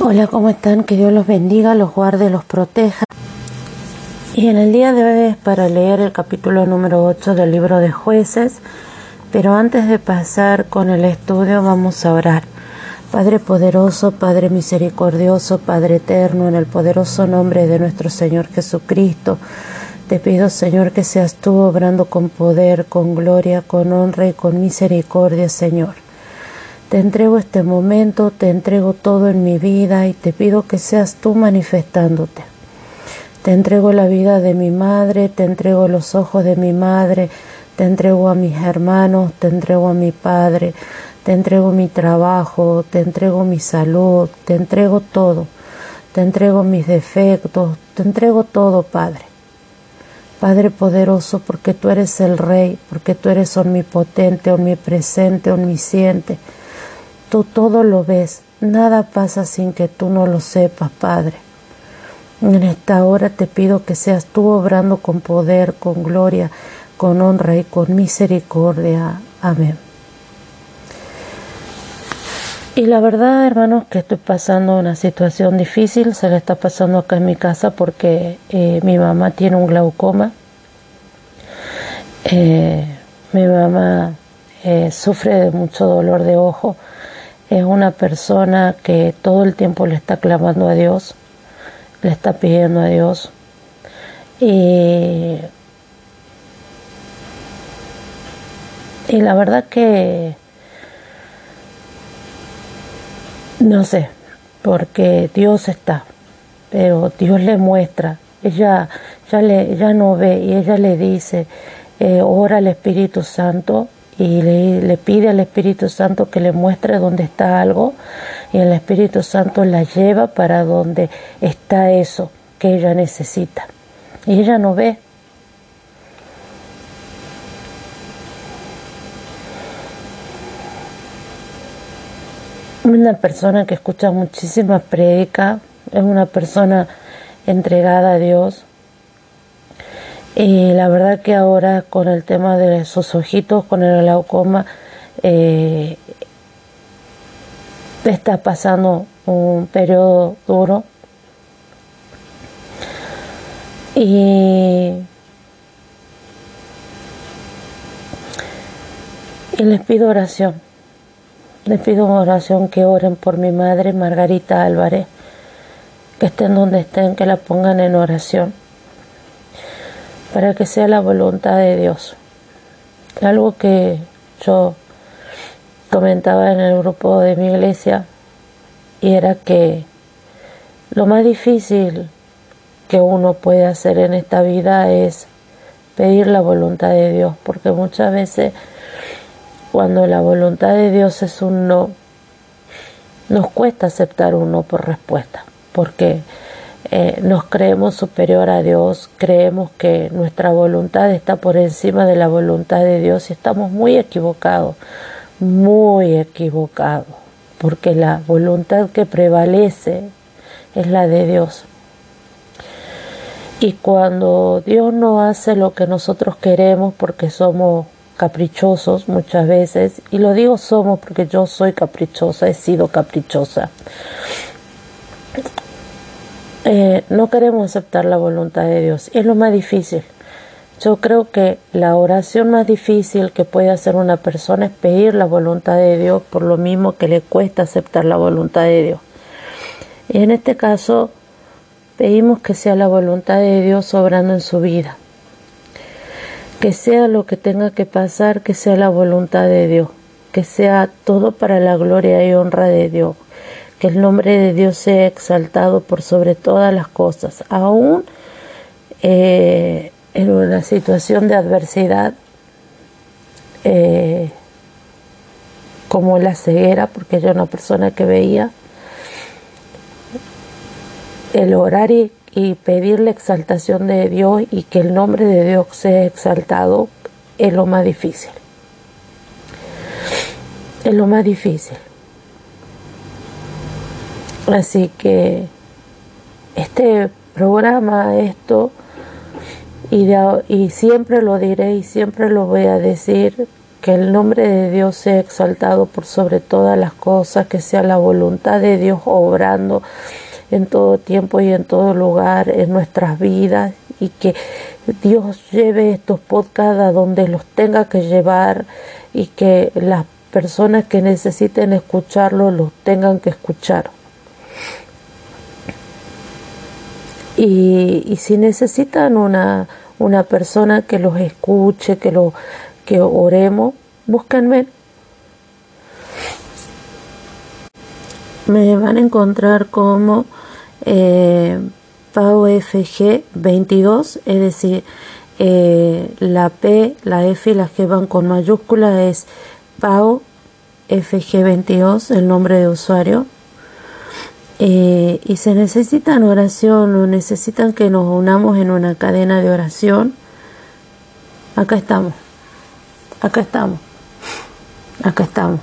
Hola, ¿cómo están? Que Dios los bendiga, los guarde, los proteja. Y en el día de hoy es para leer el capítulo número 8 del libro de jueces, pero antes de pasar con el estudio vamos a orar. Padre poderoso, Padre misericordioso, Padre eterno, en el poderoso nombre de nuestro Señor Jesucristo, te pido Señor que seas tú obrando con poder, con gloria, con honra y con misericordia, Señor. Te entrego este momento, te entrego todo en mi vida y te pido que seas tú manifestándote. Te entrego la vida de mi madre, te entrego los ojos de mi madre, te entrego a mis hermanos, te entrego a mi padre, te entrego mi trabajo, te entrego mi salud, te entrego todo, te entrego mis defectos, te entrego todo, Padre. Padre poderoso, porque tú eres el Rey, porque tú eres omnipotente, omnipresente, omnisciente Tú todo lo ves, nada pasa sin que tú no lo sepas, Padre. En esta hora te pido que seas tú obrando con poder, con gloria, con honra y con misericordia. Amén. Y la verdad, hermanos, que estoy pasando una situación difícil, se le está pasando acá en mi casa porque eh, mi mamá tiene un glaucoma. Eh, mi mamá eh, sufre de mucho dolor de ojo es una persona que todo el tiempo le está clamando a Dios, le está pidiendo a Dios. Y, la verdad que no sé, porque Dios está, pero Dios le muestra, ella ya, le, ya no ve y ella le dice, eh, ora al Espíritu Santo y le, pide al Espíritu Santo que le muestre dónde está algo y el Espíritu Santo la lleva para donde está eso que ella necesita. Y ella no ve. Una persona que escucha muchísimas prédicas, es una persona entregada a Dios, y la verdad que ahora con el tema de sus ojitos, con el glaucoma, eh, está pasando un periodo duro. Y, y les pido oración. Les pido oración que oren por mi madre Margarita Álvarez, que estén donde estén, que la pongan en oración para que sea la voluntad de Dios. Algo que yo comentaba en el grupo de mi iglesia y era que lo más difícil que uno puede hacer en esta vida es pedir la voluntad de Dios, porque muchas veces cuando la voluntad de Dios es un no, nos cuesta aceptar un no por respuesta, porque eh, nos creemos superior a Dios, creemos que nuestra voluntad está por encima de la voluntad de Dios y estamos muy equivocados, muy equivocados, porque la voluntad que prevalece es la de Dios. Y cuando Dios no hace lo que nosotros queremos porque somos caprichosos muchas veces, y lo digo somos porque yo soy caprichosa, he sido caprichosa, eh, no queremos aceptar la voluntad de Dios. Es lo más difícil. Yo creo que la oración más difícil que puede hacer una persona es pedir la voluntad de Dios por lo mismo que le cuesta aceptar la voluntad de Dios. Y en este caso pedimos que sea la voluntad de Dios obrando en su vida. Que sea lo que tenga que pasar, que sea la voluntad de Dios. Que sea todo para la gloria y honra de Dios que el nombre de Dios sea exaltado por sobre todas las cosas, aún eh, en una situación de adversidad eh, como la ceguera, porque yo era una persona que veía, el orar y, y pedir la exaltación de Dios y que el nombre de Dios sea exaltado es lo más difícil. Es lo más difícil. Así que este programa, esto, y, y siempre lo diré y siempre lo voy a decir, que el nombre de Dios sea exaltado por sobre todas las cosas, que sea la voluntad de Dios obrando en todo tiempo y en todo lugar en nuestras vidas y que Dios lleve estos podcasts a donde los tenga que llevar y que las personas que necesiten escucharlo los tengan que escuchar. Y, y si necesitan una, una persona que los escuche, que lo que oremos, búsquenme. Me van a encontrar como eh, FG 22, es decir, eh, la P, la F y la G van con mayúscula, es Pau FG 22, el nombre de usuario. Eh, y se necesitan oración o necesitan que nos unamos en una cadena de oración, acá estamos, acá estamos, acá estamos.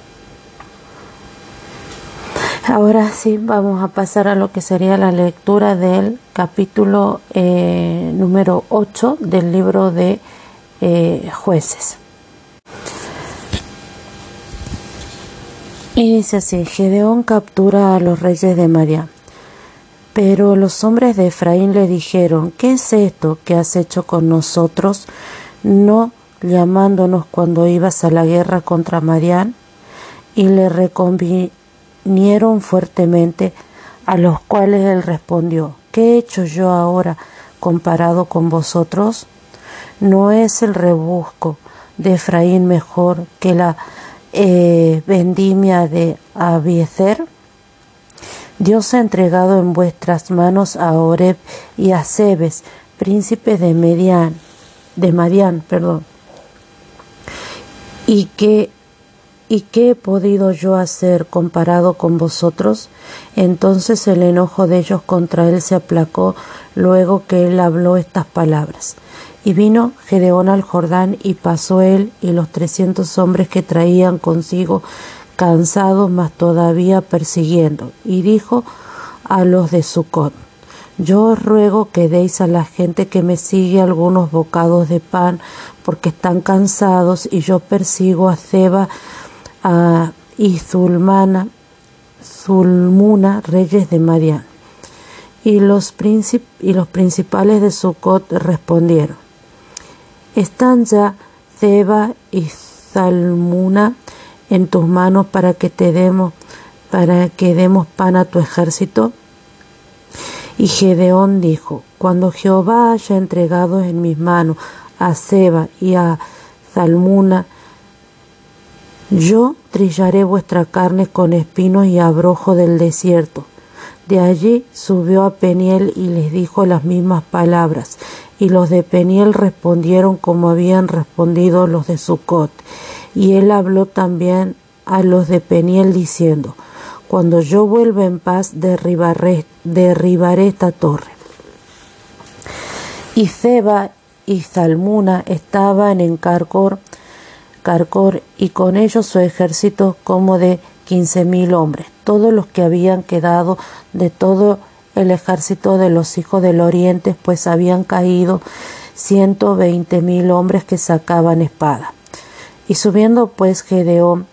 Ahora sí, vamos a pasar a lo que sería la lectura del capítulo eh, número 8 del libro de eh, jueces. Y dice así, Gedeón captura a los reyes de María. Pero los hombres de Efraín le dijeron, ¿qué es esto que has hecho con nosotros, no llamándonos cuando ibas a la guerra contra Marián? Y le reconvinieron fuertemente, a los cuales él respondió, ¿qué he hecho yo ahora comparado con vosotros? ¿No es el rebusco de Efraín mejor que la eh, vendimia de Abiezer. Dios ha entregado en vuestras manos a Oreb y a Sebes, príncipes de Median, de Madián, perdón. ¿Y qué, ¿Y qué he podido yo hacer comparado con vosotros? Entonces el enojo de ellos contra él se aplacó luego que él habló estas palabras. Y vino Gedeón al Jordán y pasó él y los trescientos hombres que traían consigo cansados, mas todavía persiguiendo. Y dijo a los de Sucot, yo os ruego que deis a la gente que me sigue algunos bocados de pan, porque están cansados, y yo persigo a Zeba a, y Zulmana, Zulmuna, reyes de Madián. Y los, y los principales de Sucot respondieron, están ya Zeba y Salmuna en tus manos para que te demos, para que demos pan a tu ejército. Y Gedeón dijo, cuando Jehová haya entregado en mis manos a Seba y a Salmuna, yo trillaré vuestra carne con espinos y abrojo del desierto. De allí subió a Peniel y les dijo las mismas palabras, y los de Peniel respondieron como habían respondido los de Sucot. Y él habló también a los de Peniel diciendo, Cuando yo vuelva en paz derribaré, esta torre. Y Zeba y Zalmuna estaban en Carcor, Carcor y con ellos su ejército como de quince mil hombres, todos los que habían quedado de todo el ejército de los hijos del oriente, pues habían caído ciento veinte mil hombres que sacaban espada. Y subiendo pues Gedeón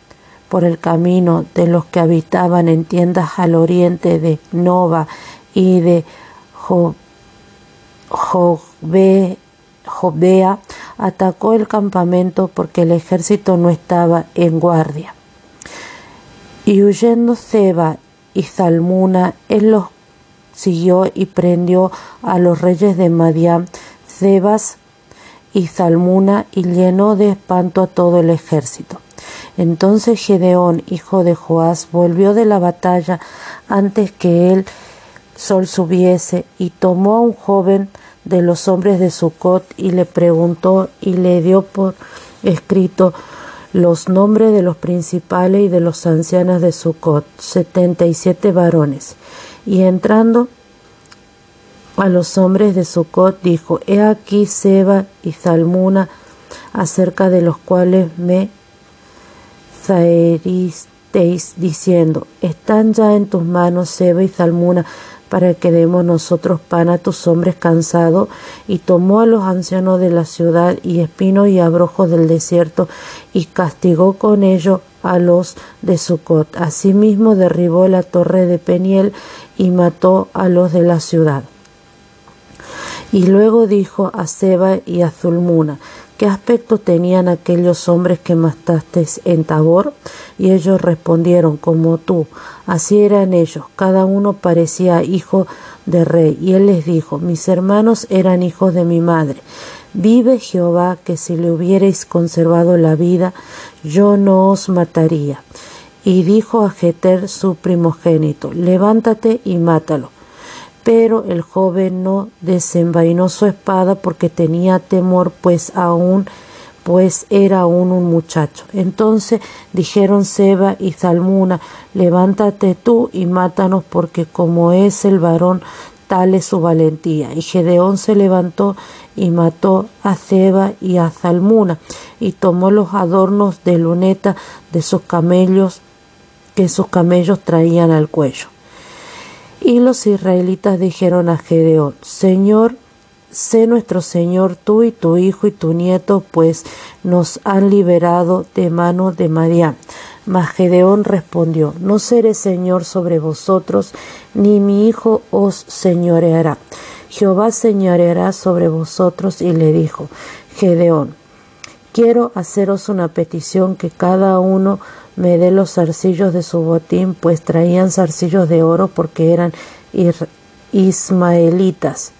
por el camino de los que habitaban en tiendas al oriente de Nova y de Jobea, atacó el campamento porque el ejército no estaba en guardia. Y huyendo Seba y Zalmuna, él los siguió y prendió a los reyes de Madián, Zebas y Zalmuna, y llenó de espanto a todo el ejército. Entonces Gedeón, hijo de Joás, volvió de la batalla antes que el sol subiese, y tomó a un joven de los hombres de Sucot, y le preguntó y le dio por escrito los nombres de los principales y de los ancianos de Sucot, setenta y siete varones. Y entrando a los hombres de Sucot dijo, He aquí Seba y Zalmuna, acerca de los cuales me zaeristeis, diciendo, Están ya en tus manos Seba y Zalmuna, para que demos nosotros pan a tus hombres cansados, y tomó a los ancianos de la ciudad y espinos y abrojos del desierto, y castigó con ellos a los de Sucot. Asimismo derribó la torre de Peniel y mató a los de la ciudad. Y luego dijo a Seba y a Zulmuna, ¿Qué aspecto tenían aquellos hombres que mataste en Tabor? Y ellos respondieron, como tú. Así eran ellos, cada uno parecía hijo de rey. Y él les dijo, mis hermanos eran hijos de mi madre. Vive Jehová que si le hubierais conservado la vida, yo no os mataría. Y dijo a Jeter su primogénito, levántate y mátalo pero el joven no desenvainó su espada porque tenía temor, pues aún pues era aún un muchacho. Entonces dijeron Seba y Zalmuna, levántate tú y mátanos, porque como es el varón, tal es su valentía. Y Gedeón se levantó y mató a Seba y a Zalmuna, y tomó los adornos de luneta de sus camellos que sus camellos traían al cuello. Y los israelitas dijeron a Gedeón, Señor, sé nuestro Señor tú y tu hijo y tu nieto, pues nos han liberado de mano de Madián. Mas Gedeón respondió, No seré Señor sobre vosotros, ni mi hijo os señoreará. Jehová señoreará sobre vosotros y le dijo, Gedeón, quiero haceros una petición que cada uno me dé los zarcillos de su botín, pues traían zarcillos de oro porque eran ismaelitas.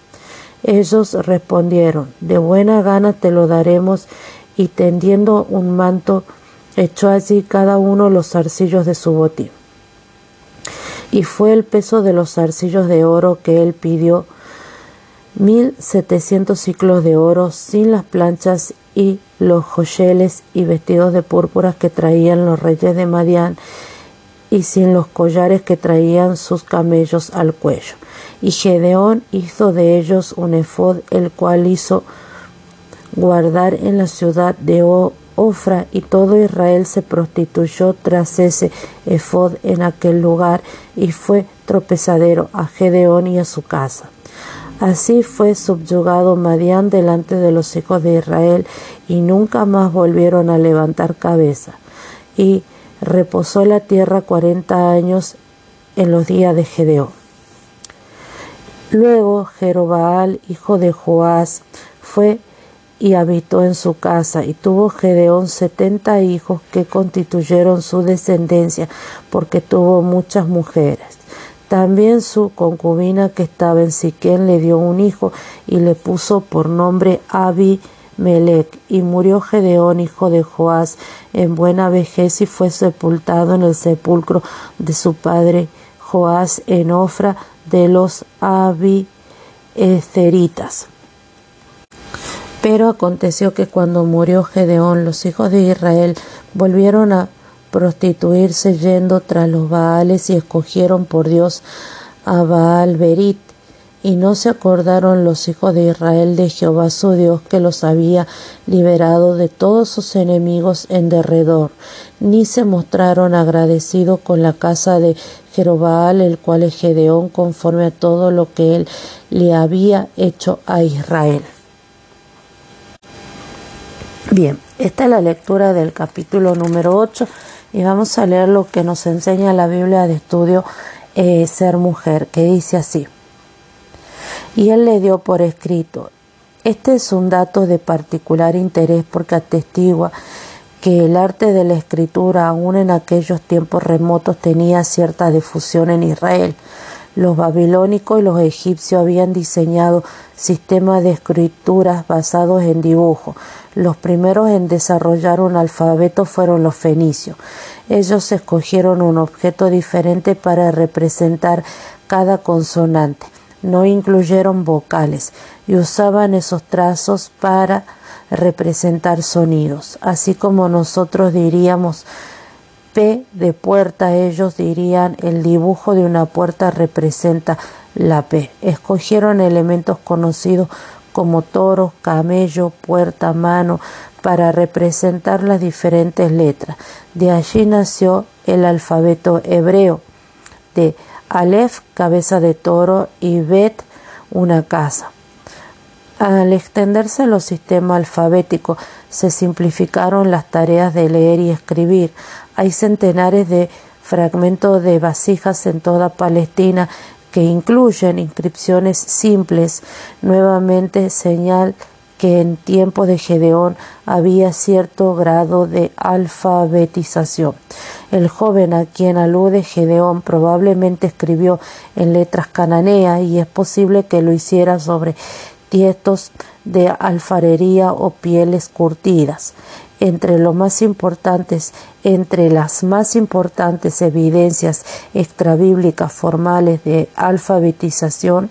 Ellos respondieron, de buena gana te lo daremos, y tendiendo un manto, echó allí cada uno los zarcillos de su botín. Y fue el peso de los zarcillos de oro que él pidió, mil setecientos ciclos de oro, sin las planchas y los joyeles y vestidos de púrpura que traían los reyes de Madián y sin los collares que traían sus camellos al cuello. Y Gedeón hizo de ellos un efod, el cual hizo guardar en la ciudad de Ofra, y todo Israel se prostituyó tras ese efod en aquel lugar, y fue tropezadero a Gedeón y a su casa. Así fue subyugado Madián delante de los hijos de Israel y nunca más volvieron a levantar cabeza. Y reposó la tierra cuarenta años en los días de Gedeón. Luego Jerobaal, hijo de Joás, fue y habitó en su casa, y tuvo Gedeón setenta hijos que constituyeron su descendencia, porque tuvo muchas mujeres. También su concubina que estaba en Siquén le dio un hijo y le puso por nombre Abimelech. Y murió Gedeón, hijo de Joás, en buena vejez y fue sepultado en el sepulcro de su padre Joás en Ofra de los Abiezeritas. Pero aconteció que cuando murió Gedeón, los hijos de Israel volvieron a prostituirse yendo tras los Baales y escogieron por Dios a Baal Berit. Y no se acordaron los hijos de Israel de Jehová su Dios que los había liberado de todos sus enemigos en derredor, ni se mostraron agradecidos con la casa de Jerobaal, el cual es Gedeón, conforme a todo lo que él le había hecho a Israel. Bien, esta es la lectura del capítulo número 8 y vamos a leer lo que nos enseña la Biblia de estudio eh, Ser Mujer, que dice así. Y él le dio por escrito, este es un dato de particular interés porque atestigua que el arte de la escritura aún en aquellos tiempos remotos tenía cierta difusión en Israel. Los babilónicos y los egipcios habían diseñado sistemas de escrituras basados en dibujo, los primeros en desarrollar un alfabeto fueron los fenicios. Ellos escogieron un objeto diferente para representar cada consonante. No incluyeron vocales y usaban esos trazos para representar sonidos. Así como nosotros diríamos P de puerta, ellos dirían el dibujo de una puerta representa la P. Escogieron elementos conocidos como toro, camello, puerta, mano, para representar las diferentes letras. De allí nació el alfabeto hebreo. de Aleph, cabeza de toro, y Bet, una casa. Al extenderse los sistemas alfabéticos, se simplificaron las tareas de leer y escribir. Hay centenares de fragmentos de vasijas en toda Palestina que incluyen inscripciones simples, nuevamente señal que en tiempo de Gedeón había cierto grado de alfabetización. El joven a quien alude Gedeón probablemente escribió en letras cananeas y es posible que lo hiciera sobre tiestos de alfarería o pieles curtidas. Entre los más importantes, entre las más importantes evidencias extrabíblicas formales de alfabetización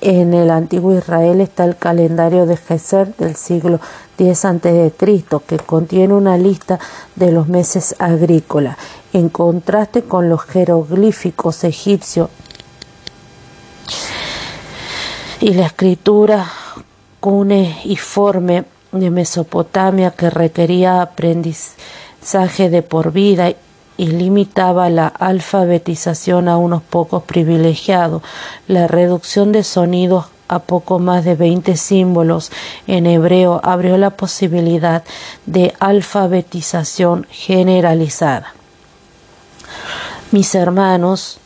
en el antiguo Israel está el calendario de Geser del siglo X a.C., que contiene una lista de los meses agrícolas, en contraste con los jeroglíficos egipcios y la escritura cuneiforme de Mesopotamia que requería aprendizaje de por vida y limitaba la alfabetización a unos pocos privilegiados, la reducción de sonidos a poco más de 20 símbolos en hebreo abrió la posibilidad de alfabetización generalizada. Mis hermanos,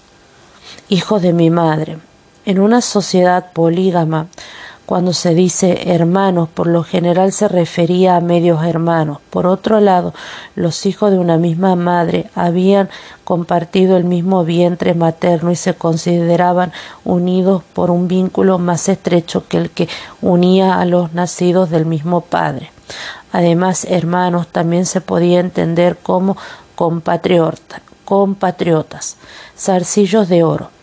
hijos de mi madre, en una sociedad polígama, cuando se dice hermanos, por lo general se refería a medios hermanos. Por otro lado, los hijos de una misma madre habían compartido el mismo vientre materno y se consideraban unidos por un vínculo más estrecho que el que unía a los nacidos del mismo padre. Además, hermanos también se podía entender como compatriotas, compatriotas, zarcillos de oro.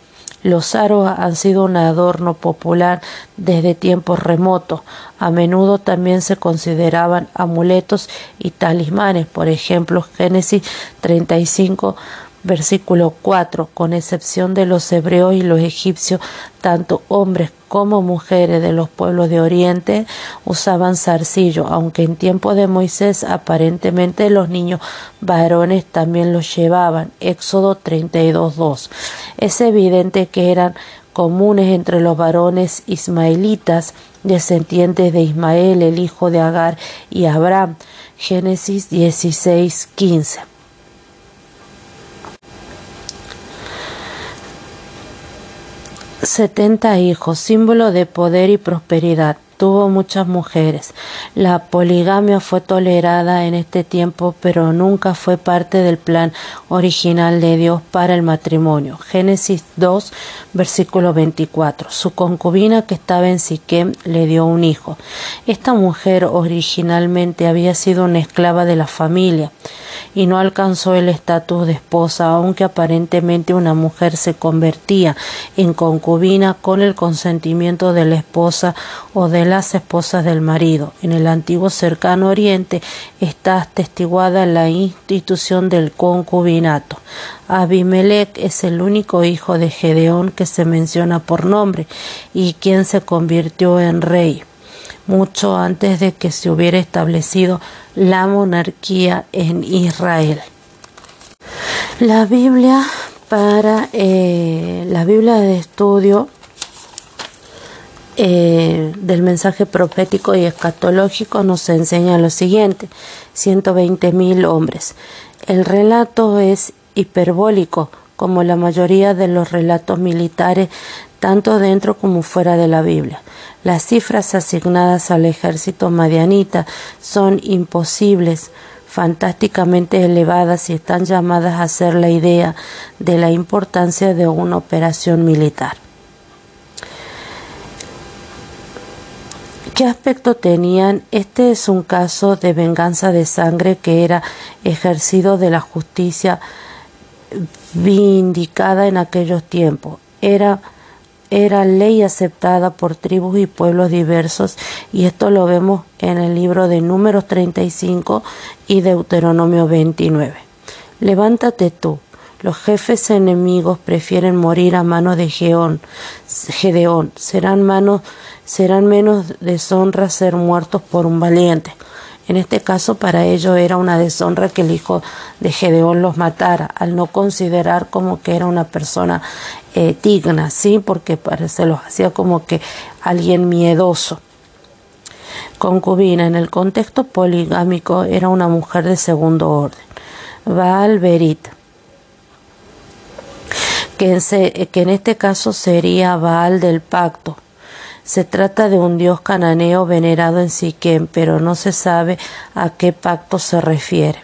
Los aros han sido un adorno popular desde tiempos remotos. A menudo también se consideraban amuletos y talismanes. Por ejemplo, Génesis 35 Versículo 4. Con excepción de los hebreos y los egipcios, tanto hombres como mujeres de los pueblos de Oriente usaban zarcillo, aunque en tiempo de Moisés aparentemente los niños varones también los llevaban. Éxodo 32.2. Es evidente que eran comunes entre los varones ismaelitas, descendientes de Ismael, el hijo de Agar y Abraham. Génesis 16.15. Setenta hijos, símbolo de poder y prosperidad. Tuvo muchas mujeres. La poligamia fue tolerada en este tiempo, pero nunca fue parte del plan original de Dios para el matrimonio. Génesis 2, versículo 24. Su concubina que estaba en Siquem le dio un hijo. Esta mujer originalmente había sido una esclava de la familia y no alcanzó el estatus de esposa, aunque aparentemente una mujer se convertía en concubina con el consentimiento de la esposa o de las esposas del marido. En el antiguo cercano oriente está atestiguada la institución del concubinato. Abimelech es el único hijo de Gedeón que se menciona por nombre y quien se convirtió en rey mucho antes de que se hubiera establecido la monarquía en Israel. La Biblia para eh, la Biblia de estudio eh, del mensaje profético y escatológico nos enseña lo siguiente: 120.000 hombres. El relato es hiperbólico, como la mayoría de los relatos militares, tanto dentro como fuera de la Biblia. Las cifras asignadas al ejército madianita son imposibles, fantásticamente elevadas y están llamadas a ser la idea de la importancia de una operación militar. ¿Qué aspecto tenían? Este es un caso de venganza de sangre que era ejercido de la justicia vindicada en aquellos tiempos. Era era ley aceptada por tribus y pueblos diversos y esto lo vemos en el libro de Números 35 y Deuteronomio 29. Levántate tú. Los jefes enemigos prefieren morir a manos de Geón, Gedeón. Serán, manos, serán menos deshonra ser muertos por un valiente. En este caso para ellos era una deshonra que el hijo de Gedeón los matara, al no considerar como que era una persona eh, digna, ¿sí? Porque se los hacía como que alguien miedoso. Concubina, en el contexto poligámico, era una mujer de segundo orden. Baal Berit, que en este caso sería Baal del pacto, se trata de un dios cananeo venerado en Siquem, pero no se sabe a qué pacto se refiere.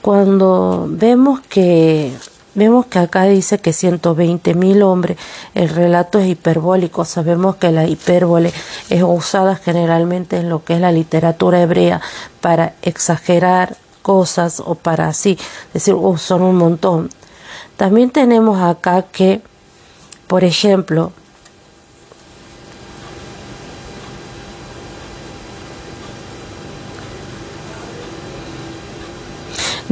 Cuando vemos que Vemos que acá dice que 120 mil hombres, el relato es hiperbólico, sabemos que la hipérbole es usada generalmente en lo que es la literatura hebrea para exagerar cosas o para así decir, oh, son un montón. También tenemos acá que, por ejemplo,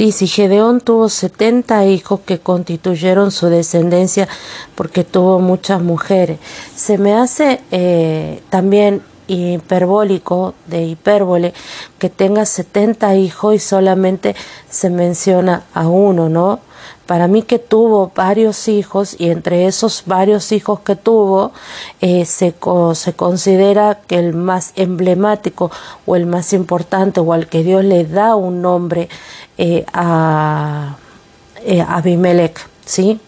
Dice, Gedeón tuvo setenta hijos que constituyeron su descendencia porque tuvo muchas mujeres. Se me hace eh, también hiperbólico, de hipérbole, que tenga setenta hijos y solamente se menciona a uno, ¿no? Para mí que tuvo varios hijos y entre esos varios hijos que tuvo eh, se, se considera que el más emblemático o el más importante o al que Dios le da un nombre eh, a, eh, Abimelech, ¿sí?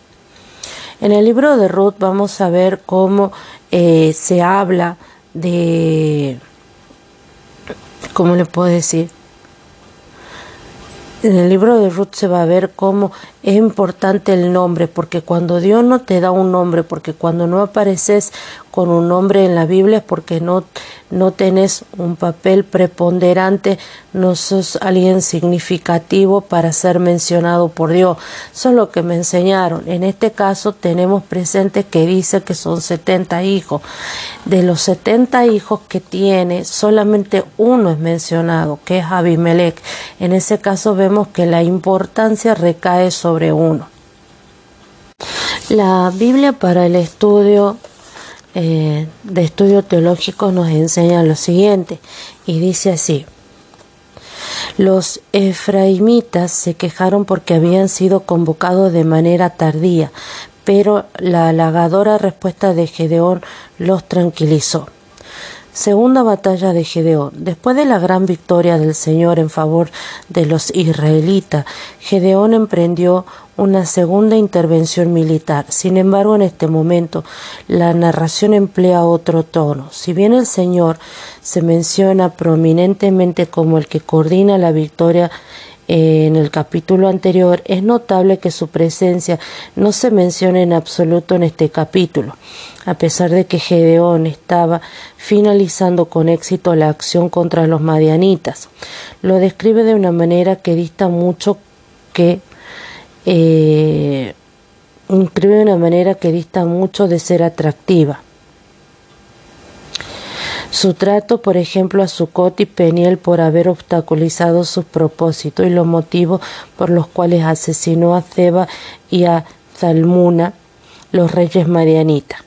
En el libro de Ruth vamos a ver cómo se habla de, ¿cómo le puedo decir? En el libro de Ruth se va a ver cómo es importante el nombre, porque cuando Dios no te da un nombre, porque cuando no apareces con un nombre en la Biblia es porque no, no tenés un papel preponderante, no sos alguien significativo para ser mencionado por Dios. Eso es lo que me enseñaron. En este caso tenemos presente que dice que son 70 hijos. De los 70 hijos que tiene, solamente uno es mencionado, que es Abimelech. En ese caso vemos que la importancia recae sobre uno. La Biblia para el estudio eh, de estudio teológico nos enseña lo siguiente y dice así. Los efraimitas se quejaron porque habían sido convocados de manera tardía, pero la halagadora respuesta de Gedeón los tranquilizó. Segunda batalla de Gedeón. Después de la gran victoria del Señor en favor de los israelitas, Gedeón emprendió una segunda intervención militar. Sin embargo, en este momento la narración emplea otro tono. Si bien el Señor se menciona prominentemente como el que coordina la victoria en el capítulo anterior, es notable que su presencia no se menciona en absoluto en este capítulo, a pesar de que Gedeón estaba finalizando con éxito la acción contra los madianitas. Lo describe de una manera que dista mucho que eh, de una manera que dista mucho de ser atractiva. Su trato, por ejemplo, a Sucot y Peniel por haber obstaculizado sus propósitos y los motivos por los cuales asesinó a Zeba y a Zalmuna, los reyes marianitas.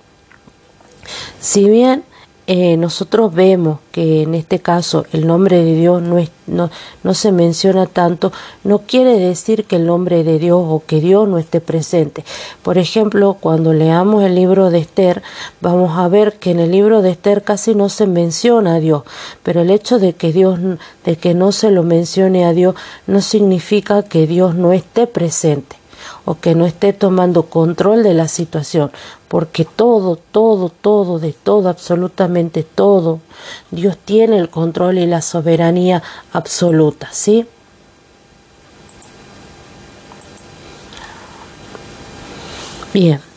Si bien eh, nosotros vemos que en este caso el nombre de Dios no, es, no, no, se menciona tanto, no quiere decir que el nombre de Dios o que Dios no esté presente. Por ejemplo, cuando leamos el libro de Esther, vamos a ver que en el libro de Esther casi no se menciona a Dios, pero el hecho de que Dios, de que no se lo mencione a Dios, no significa que Dios no esté presente o que no esté tomando control de la situación, porque todo, todo, todo, de todo, absolutamente todo, Dios tiene el control y la soberanía absoluta, ¿sí? Bien.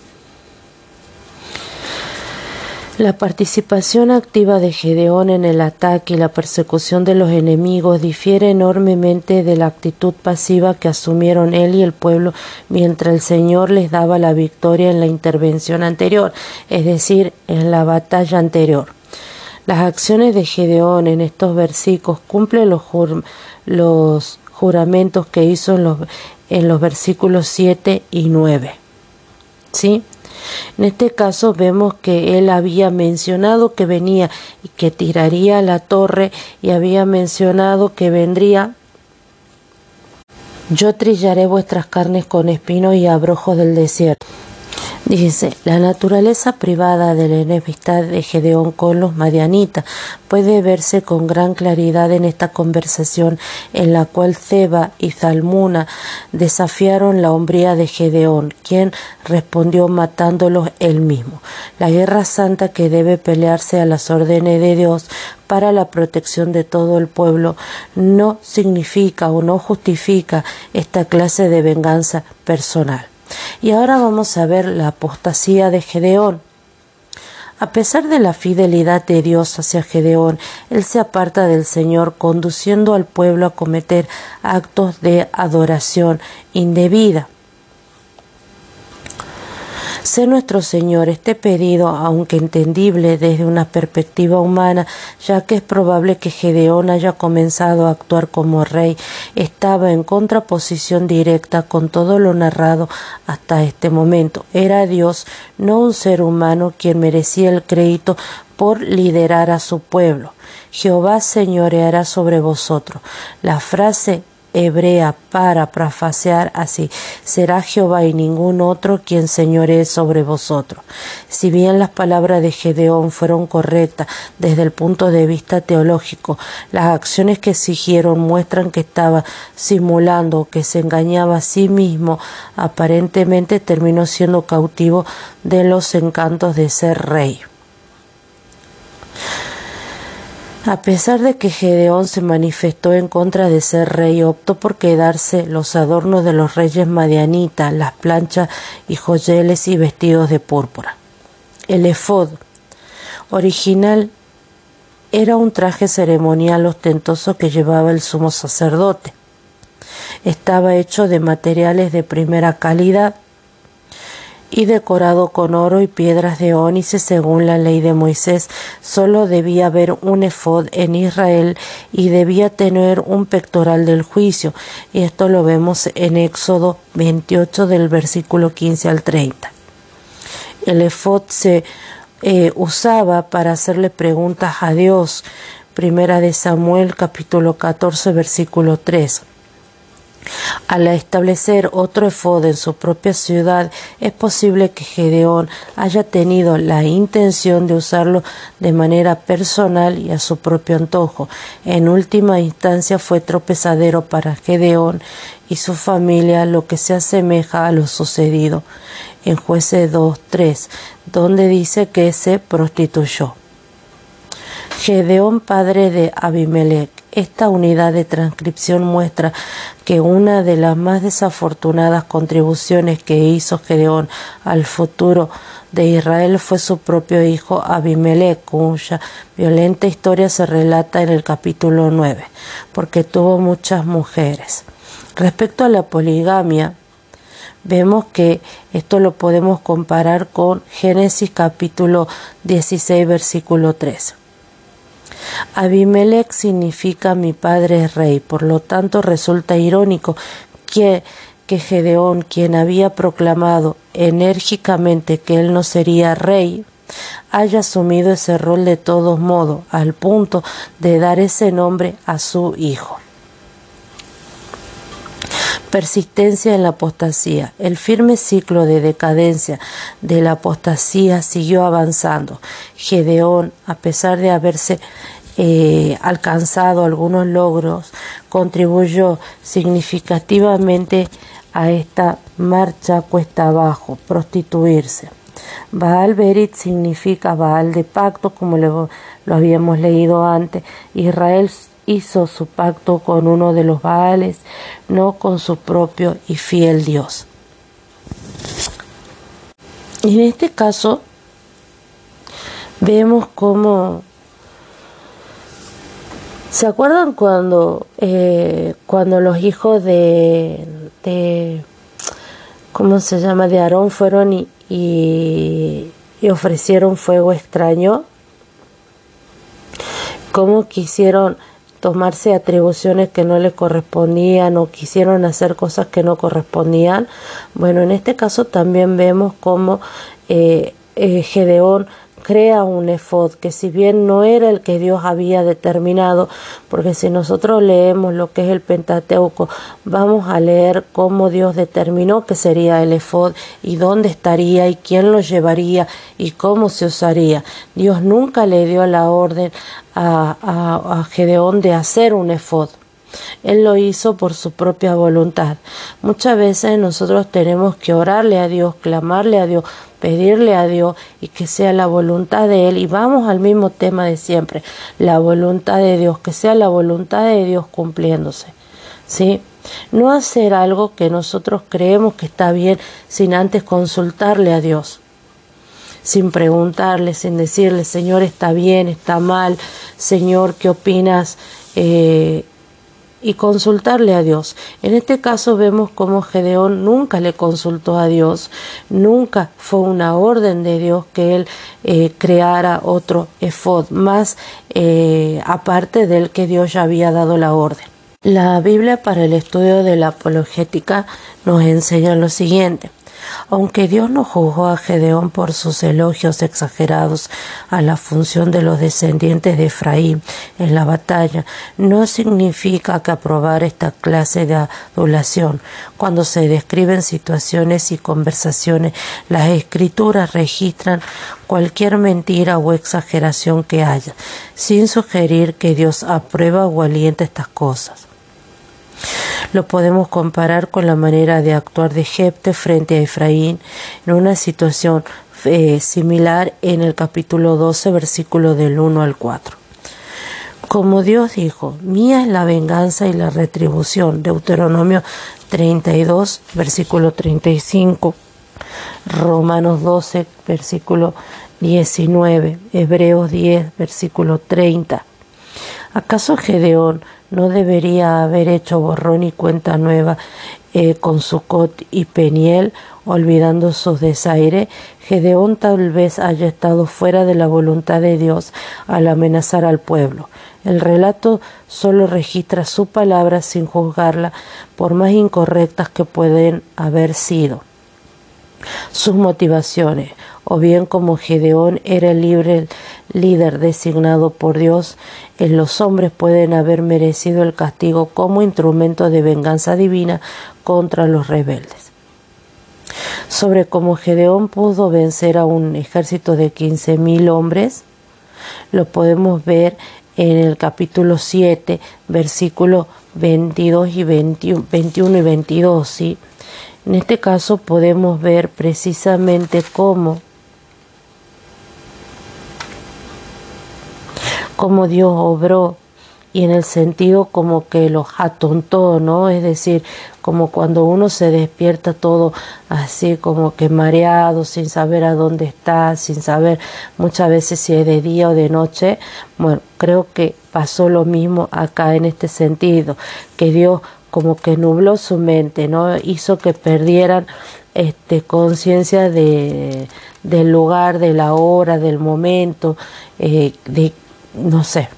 La participación activa de Gedeón en el ataque y la persecución de los enemigos difiere enormemente de la actitud pasiva que asumieron él y el pueblo mientras el Señor les daba la victoria en la intervención anterior, es decir, en la batalla anterior. Las acciones de Gedeón en estos versículos cumplen los, juramentos que hizo en los, en los versículos 7 y 9. ¿Sí? En este caso vemos que él había mencionado que venía y que tiraría la torre y había mencionado que vendría yo trillaré vuestras carnes con espinos y abrojos del desierto. Dice, la naturaleza privada de la enemistad de Gedeón con los madianitas puede verse con gran claridad en esta conversación en la cual Zeba y Zalmuna desafiaron la hombría de Gedeón, quien respondió matándolos él mismo. La guerra santa que debe pelearse a las órdenes de Dios para la protección de todo el pueblo no significa o no justifica esta clase de venganza personal. Y ahora vamos a ver la apostasía de Gedeón. A pesar de la fidelidad de Dios hacia Gedeón, él se aparta del Señor, conduciendo al pueblo a cometer actos de adoración indebida. Sé nuestro Señor este pedido, aunque entendible desde una perspectiva humana, ya que es probable que Gedeón haya comenzado a actuar como rey, estaba en contraposición directa con todo lo narrado hasta este momento. Era Dios, no un ser humano, quien merecía el crédito por liderar a su pueblo. Jehová señoreará sobre vosotros. La frase hebrea para prafasear así, será Jehová y ningún otro quien señoree sobre vosotros. Si bien las palabras de Gedeón fueron correctas desde el punto de vista teológico, las acciones que exigieron muestran que estaba simulando, que se engañaba a sí mismo, aparentemente terminó siendo cautivo de los encantos de ser rey. A pesar de que Gedeón se manifestó en contra de ser rey, optó por quedarse los adornos de los reyes madianitas, las planchas y joyeles y vestidos de púrpura. El efod original era un traje ceremonial ostentoso que llevaba el sumo sacerdote. Estaba hecho de materiales de primera calidad y decorado con oro y piedras de ónice según la ley de Moisés. Solo debía haber un efod en Israel y debía tener un pectoral del juicio. Y esto lo vemos en Éxodo 28 del versículo 15 al 30. El efod se eh, usaba para hacerle preguntas a Dios. Primera de Samuel capítulo 14 versículo 3. Al establecer otro efod en su propia ciudad, es posible que Gedeón haya tenido la intención de usarlo de manera personal y a su propio antojo. En última instancia fue tropezadero para Gedeón y su familia, lo que se asemeja a lo sucedido en Jueces 2.3, donde dice que se prostituyó. Gedeón, padre de Abimelech. Esta unidad de transcripción muestra que una de las más desafortunadas contribuciones que hizo Gedeón al futuro de Israel fue su propio hijo Abimelech, cuya violenta historia se relata en el capítulo 9, porque tuvo muchas mujeres. Respecto a la poligamia, vemos que esto lo podemos comparar con Génesis capítulo 16 versículo 3. Abimelech significa mi padre es rey, por lo tanto resulta irónico que, que Gedeón, quien había proclamado enérgicamente que él no sería rey, haya asumido ese rol de todos modos, al punto de dar ese nombre a su hijo. Persistencia en la apostasía. El firme ciclo de decadencia de la apostasía siguió avanzando. Gedeón, a pesar de haberse eh, alcanzado algunos logros, contribuyó significativamente a esta marcha cuesta abajo, prostituirse. Baal Berit significa Baal de pacto, como lo, lo habíamos leído antes. Israel hizo su pacto con uno de los Baales, no con su propio y fiel Dios. En este caso, vemos cómo ¿Se acuerdan cuando, eh, cuando los hijos de, de, ¿cómo se llama?, de Aarón fueron y, y, ofrecieron fuego extraño? ¿Cómo quisieron tomarse atribuciones que no le correspondían o quisieron hacer cosas que no correspondían. Bueno, en este caso también vemos cómo eh, eh, Gedeón crea un efod que si bien no era el que Dios había determinado, porque si nosotros leemos lo que es el Pentateuco, vamos a leer cómo Dios determinó que sería el efod y dónde estaría y quién lo llevaría y cómo se usaría. Dios nunca le dio la orden a, a, a Gedeón de hacer un efod. Él lo hizo por su propia voluntad. Muchas veces nosotros tenemos que orarle a Dios, clamarle a Dios, pedirle a Dios y que sea la voluntad de Él. Y vamos al mismo tema de siempre, la voluntad de Dios, que sea la voluntad de Dios cumpliéndose. ¿Sí? No hacer algo que nosotros creemos que está bien sin antes consultarle a Dios sin preguntarle, sin decirle, Señor, está bien, está mal, Señor, ¿qué opinas? Eh, y consultarle a Dios. En este caso vemos como Gedeón nunca le consultó a Dios, nunca fue una orden de Dios que él eh, creara otro efod, más eh, aparte del que Dios ya había dado la orden. La Biblia para el estudio de la apologética nos enseña lo siguiente. Aunque Dios no juzgó a Gedeón por sus elogios exagerados a la función de los descendientes de Efraín en la batalla, no significa que aprobar esta clase de adulación. Cuando se describen situaciones y conversaciones, las escrituras registran cualquier mentira o exageración que haya, sin sugerir que Dios aprueba o alienta estas cosas. Lo podemos comparar con la manera de actuar de Jepte frente a Efraín en una situación eh, similar en el capítulo 12, versículo del 1 al 4. Como Dios dijo, mía es la venganza y la retribución. Deuteronomio 32, versículo 35. Romanos 12, versículo 19. Hebreos 10, versículo 30. ¿Acaso Gedeón no debería haber hecho borrón y cuenta nueva eh, con Sucot y Peniel, olvidando sus desaires? Gedeón tal vez haya estado fuera de la voluntad de Dios al amenazar al pueblo. El relato solo registra su palabra sin juzgarla, por más incorrectas que pueden haber sido. Sus motivaciones, o bien como Gedeón era el libre líder designado por Dios, en los hombres pueden haber merecido el castigo como instrumento de venganza divina contra los rebeldes. Sobre cómo Gedeón pudo vencer a un ejército de quince mil hombres, lo podemos ver en el capítulo 7, versículos 22 y 21, y 22. ¿sí? En este caso podemos ver precisamente cómo cómo Dios obró y en el sentido como que los atontó, ¿no? Es decir, como cuando uno se despierta todo así como que mareado, sin saber a dónde está, sin saber muchas veces si es de día o de noche. Bueno, creo que pasó lo mismo acá en este sentido, que Dios como que nubló su mente, ¿no? Hizo que perdieran este, conciencia de, del lugar, de la hora, del momento, eh, de no sé.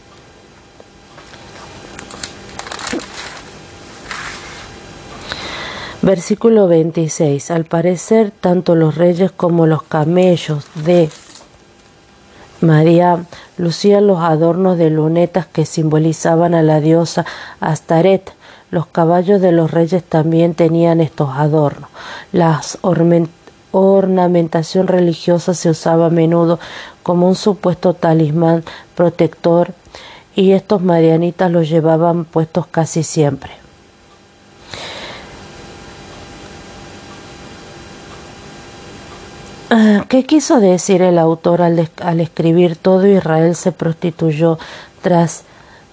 Versículo 26. Al parecer, tanto los reyes como los camellos de María lucían los adornos de lunetas que simbolizaban a la diosa Astaret. Los caballos de los reyes también tenían estos adornos. Las ornamentación religiosa se usaba a menudo como un supuesto talismán protector y estos marianitas los llevaban puestos casi siempre. Ah, ¿Qué quiso decir el autor al, al escribir todo Israel se prostituyó tras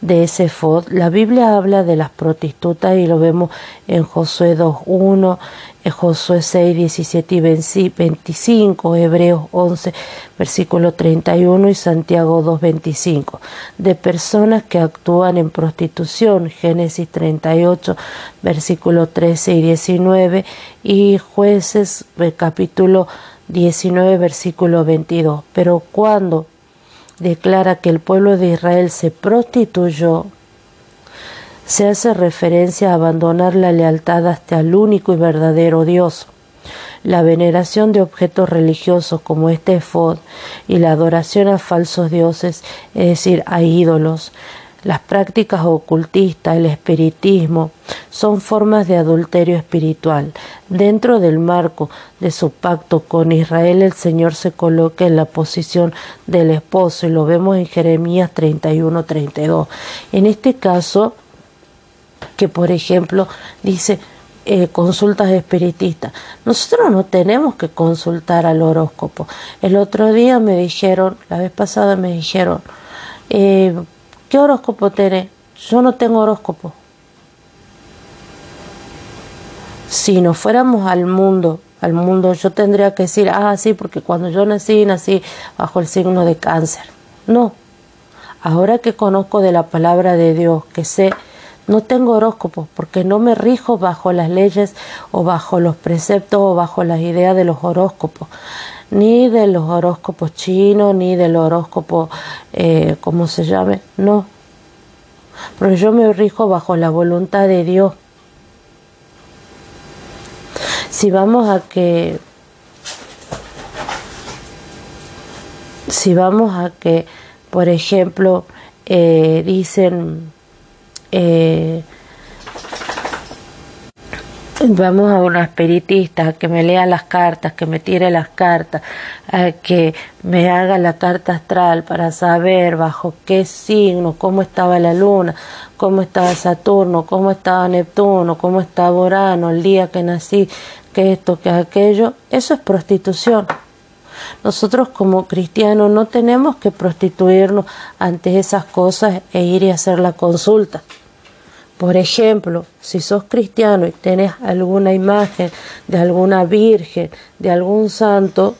de ese fod. La Biblia habla de las prostitutas y lo vemos en Josué 2.1, en Josué 6, 17 y 25, Hebreos 11, versículo 31 y Santiago 2.25, de personas que actúan en prostitución, Génesis 38, versículo 13 y 19 y jueces capítulo 19, versículo 22. Pero cuando declara que el pueblo de Israel se prostituyó, se hace referencia a abandonar la lealtad hasta el único y verdadero Dios. La veneración de objetos religiosos como este efod y la adoración a falsos dioses, es decir, a ídolos, las prácticas ocultistas, el espiritismo, son formas de adulterio espiritual. Dentro del marco de su pacto con Israel, el Señor se coloca en la posición del esposo y lo vemos en Jeremías 31-32. En este caso, que por ejemplo dice eh, consultas espiritistas. Nosotros no tenemos que consultar al horóscopo. El otro día me dijeron, la vez pasada me dijeron, eh, ¿Qué horóscopo tenés? Yo no tengo horóscopo. Si nos fuéramos al mundo, al mundo, yo tendría que decir, ah, sí, porque cuando yo nací, nací bajo el signo de cáncer. No. Ahora que conozco de la palabra de Dios, que sé, no tengo horóscopo, porque no me rijo bajo las leyes o bajo los preceptos o bajo las ideas de los horóscopos ni de los horóscopos chinos, ni del horóscopo, eh, ¿cómo se llame? No. Pero yo me rijo bajo la voluntad de Dios. Si vamos a que, si vamos a que, por ejemplo, eh, dicen, eh, Vamos a una espiritista que me lea las cartas, que me tire las cartas, que me haga la carta astral para saber bajo qué signo, cómo estaba la luna, cómo estaba Saturno, cómo estaba Neptuno, cómo estaba Urano, el día que nací, que esto, que aquello. Eso es prostitución. Nosotros como cristianos no tenemos que prostituirnos ante esas cosas e ir y hacer la consulta. Por ejemplo, si sos cristiano y tenés alguna imagen de alguna virgen, de algún santo,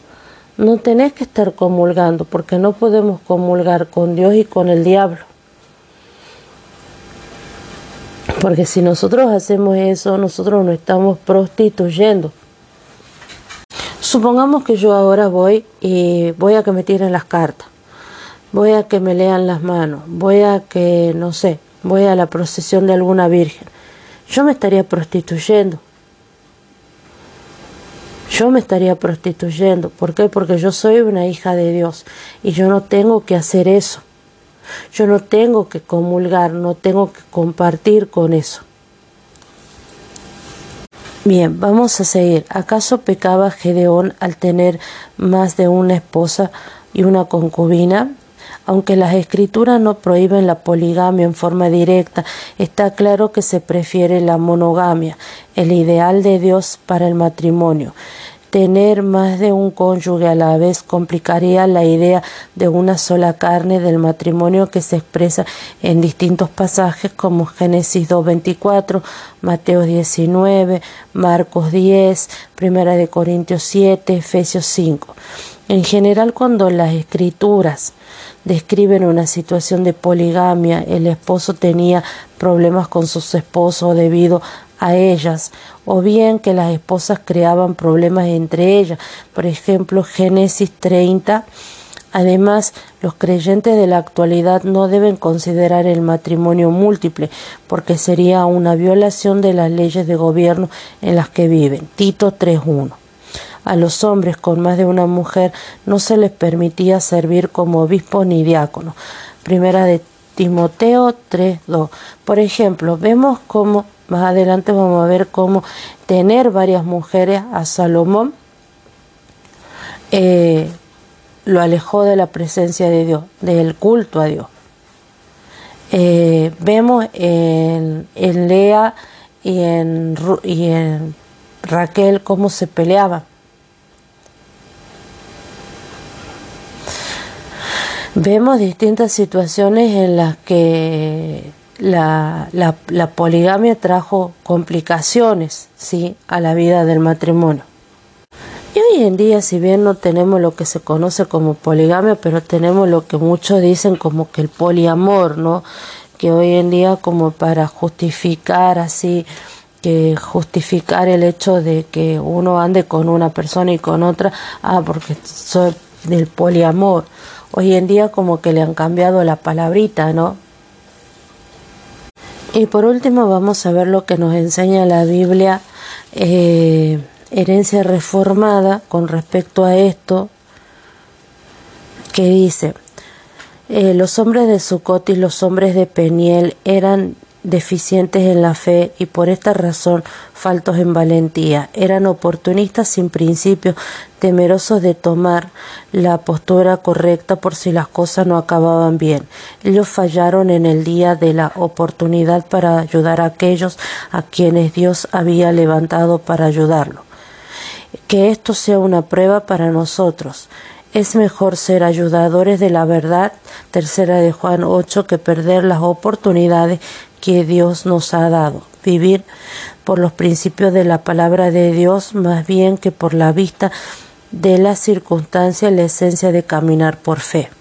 no tenés que estar comulgando, porque no podemos comulgar con Dios y con el diablo. Porque si nosotros hacemos eso, nosotros nos estamos prostituyendo. Supongamos que yo ahora voy y voy a que me tiren las cartas, voy a que me lean las manos, voy a que, no sé, voy a la procesión de alguna virgen, yo me estaría prostituyendo. Yo me estaría prostituyendo. ¿Por qué? Porque yo soy una hija de Dios y yo no tengo que hacer eso. Yo no tengo que comulgar, no tengo que compartir con eso. Bien, vamos a seguir. ¿Acaso pecaba Gedeón al tener más de una esposa y una concubina? Aunque las escrituras no prohíben la poligamia en forma directa, está claro que se prefiere la monogamia, el ideal de Dios para el matrimonio. Tener más de un cónyuge a la vez complicaría la idea de una sola carne del matrimonio que se expresa en distintos pasajes como Génesis 2.24, Mateo 19, Marcos 10, Primera de Corintios 7, Efesios 5. En general, cuando las escrituras describen una situación de poligamia, el esposo tenía problemas con sus esposos debido a ellas, o bien que las esposas creaban problemas entre ellas. Por ejemplo, Génesis 30. Además, los creyentes de la actualidad no deben considerar el matrimonio múltiple, porque sería una violación de las leyes de gobierno en las que viven. Tito 3.1 a los hombres con más de una mujer no se les permitía servir como obispo ni diácono. Primera de Timoteo 3.2. Por ejemplo, vemos cómo, más adelante vamos a ver cómo tener varias mujeres a Salomón eh, lo alejó de la presencia de Dios, del culto a Dios. Eh, vemos en, Lea y en, y en Raquel cómo se peleaban. Vemos distintas situaciones en las que la, la, poligamia trajo complicaciones ¿sí? a la vida del matrimonio. Y hoy en día, si bien no tenemos lo que se conoce como poligamia, pero tenemos lo que muchos dicen como que el poliamor, ¿no? Que hoy en día como para justificar así, que justificar el hecho de que uno ande con una persona y con otra, ah, porque soy del poliamor. Hoy en día como que le han cambiado la palabrita, ¿no? Y por último vamos a ver lo que nos enseña la Biblia, eh, herencia reformada, con respecto a esto, que dice, eh, los hombres de Sucot y los hombres de Peniel eran deficientes en la fe y por esta razón faltos en valentía. Eran oportunistas sin principio, temerosos de tomar la postura correcta por si las cosas no acababan bien. Ellos fallaron en el día de la oportunidad para ayudar a aquellos a quienes Dios había levantado para ayudarlo. Que esto sea una prueba para nosotros. Es mejor ser ayudadores de la verdad, tercera de Juan 8, que perder las oportunidades que Dios nos ha dado. Vivir por los principios de la palabra de Dios más bien que por la vista de las circunstancias, la esencia de caminar por fe.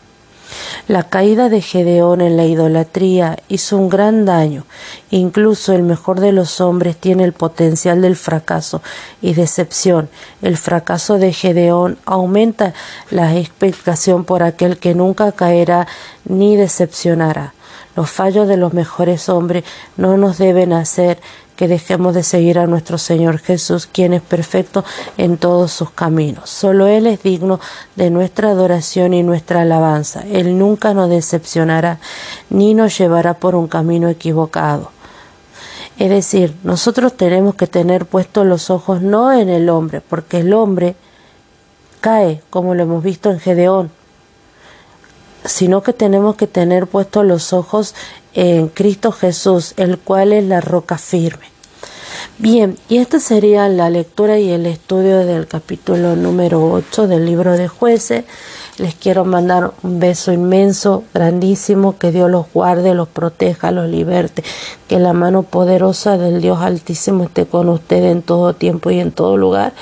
La caída de Gedeón en la idolatría hizo un gran daño. Incluso el mejor de los hombres tiene el potencial del fracaso y decepción. El fracaso de Gedeón aumenta la expectación por aquel que nunca caerá ni decepcionará. Los fallos de los mejores hombres no nos deben hacer que dejemos de seguir a nuestro Señor Jesús, quien es perfecto en todos sus caminos. Solo Él es digno de nuestra adoración y nuestra alabanza. Él nunca nos decepcionará ni nos llevará por un camino equivocado. Es decir, nosotros tenemos que tener puestos los ojos no en el hombre, porque el hombre cae, como lo hemos visto en Gedeón, sino que tenemos que tener puestos los ojos en Cristo Jesús, el cual es la roca firme. Bien, y esta sería la lectura y el estudio del capítulo número 8 del libro de jueces. Les quiero mandar un beso inmenso, grandísimo, que Dios los guarde, los proteja, los liberte, que la mano poderosa del Dios Altísimo esté con ustedes en todo tiempo y en todo lugar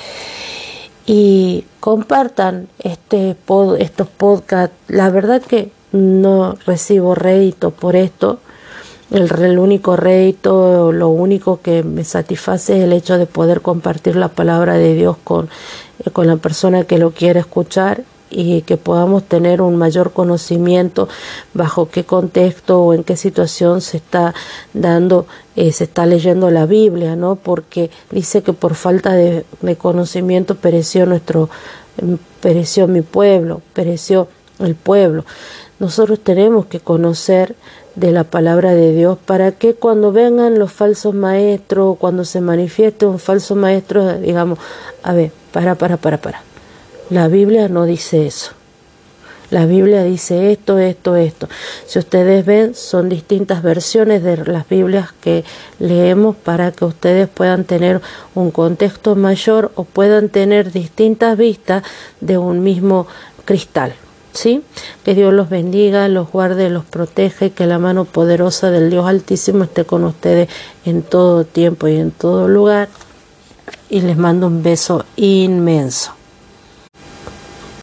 y compartan este estos podcasts. La verdad que no recibo rédito por esto. El, el, único rédito, lo único que me satisface es el hecho de poder compartir la palabra de Dios con, con la persona que lo quiere escuchar y que podamos tener un mayor conocimiento bajo qué contexto o en qué situación se está dando, eh, se está leyendo la Biblia, ¿no? Porque dice que por falta de, conocimiento pereció nuestro, pereció mi pueblo, pereció el pueblo. Nosotros tenemos que conocer de la palabra de Dios para que cuando vengan los falsos maestros, cuando se manifieste un falso maestro, digamos, a ver, para, para, para, para la Biblia no dice eso. La Biblia dice esto, esto, esto. Si ustedes ven, son distintas versiones de las Biblias que leemos para que ustedes puedan tener un contexto mayor o puedan tener distintas vistas de un mismo cristal. ¿Sí? Que Dios los bendiga, los guarde, los proteja y que la mano poderosa del Dios Altísimo esté con ustedes en todo tiempo y en todo lugar. Y les mando un beso inmenso.